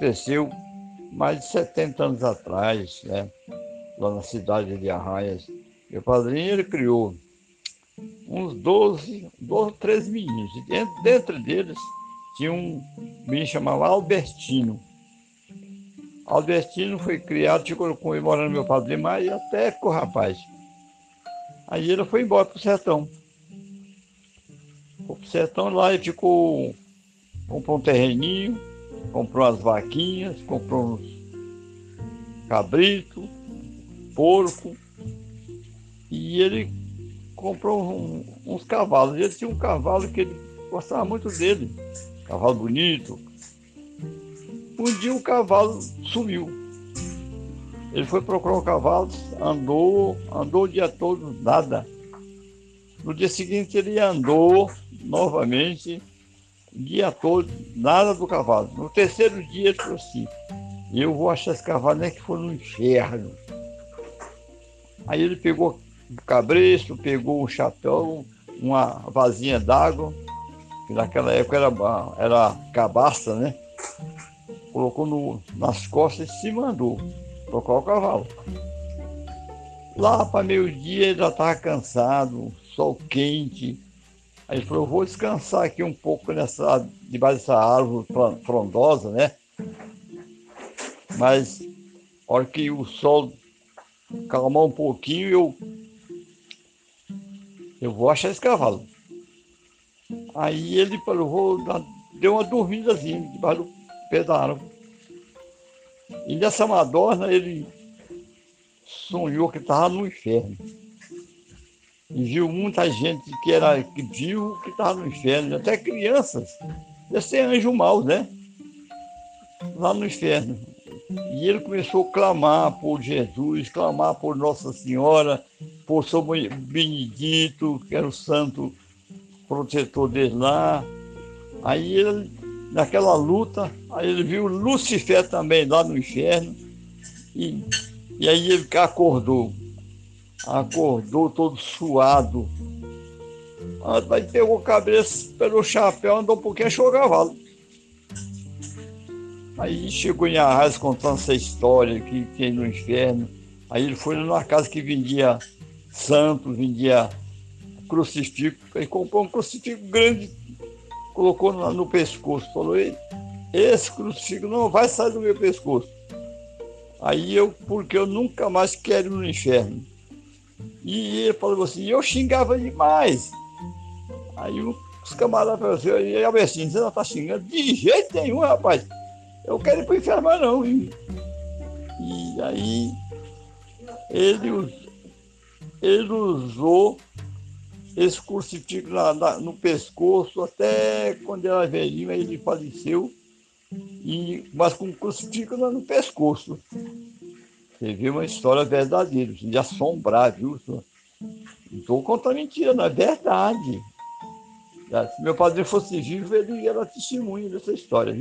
aconteceu mais de 70 anos atrás, né? lá na cidade de Arraias. Meu padrinho ele criou uns 12, 12 13 meninos. E dentro, dentro deles tinha um menino chamado Albertino. Albertino foi criado, ficou comemorando meu padrinho, mas até o rapaz. Aí ele foi embora para o sertão. Foi para o sertão lá e ficou, comprou um terreninho, comprou umas vaquinhas, comprou uns cabritos, porco, e ele comprou um, uns cavalos. Ele tinha um cavalo que ele gostava muito dele, cavalo bonito. Um dia o cavalo sumiu. Ele foi procurar o cavalo, andou, andou o dia todo, nada. No dia seguinte ele andou novamente, o dia todo, nada do cavalo. No terceiro dia ele falou assim, eu vou achar esse cavalo nem que for no inferno. Aí ele pegou o cabresto, pegou um chapéu, uma vasinha d'água, que naquela época era, era cabaça, né? Colocou no, nas costas e se mandou tocar o cavalo. Lá para meio-dia ele já estava cansado, sol quente. Aí ele falou, vou descansar aqui um pouco nessa, debaixo dessa árvore frondosa, né? Mas a hora que o sol calmar um pouquinho, eu, eu vou achar esse cavalo. Aí ele falou, vou dar, deu uma dormidazinha debaixo do pé da árvore. E nessa Madonna ele sonhou que estava no inferno. E viu muita gente que era que viu que estava no inferno, até crianças. Deve ser anjo mal, né? Lá no inferno. E ele começou a clamar por Jesus, clamar por Nossa Senhora, por São Benedito, que era o santo protetor dele lá. Aí ele, naquela luta, aí ele viu Lucifer também lá no inferno. E, e aí ele acordou. Acordou todo suado. Aí pegou a cabeça pelo chapéu, andou um pouquinho, achou o cavalo. Aí chegou em Arras contando essa história que tem no inferno. Aí ele foi numa casa que vendia santo, vendia crucifixo. Ele comprou um crucifixo grande, colocou no, no pescoço. Falou, esse crucifixo não vai sair do meu pescoço. Aí eu, porque eu nunca mais quero ir no inferno. E ele falou assim, eu xingava demais. Aí os camaradas falaram assim, e Albertinho, você não está xingando? De jeito nenhum, rapaz eu quero ir para o inferno, não. E, e aí ele, ele usou esse crucifixo na, na, no pescoço até quando era velhinho, ele faleceu, e, mas com o crucifixo no pescoço. Viu uma história verdadeira, de assombrar, viu? Não estou contando mentira, não é verdade. Se meu padre fosse vivo, ele era testemunho dessa história.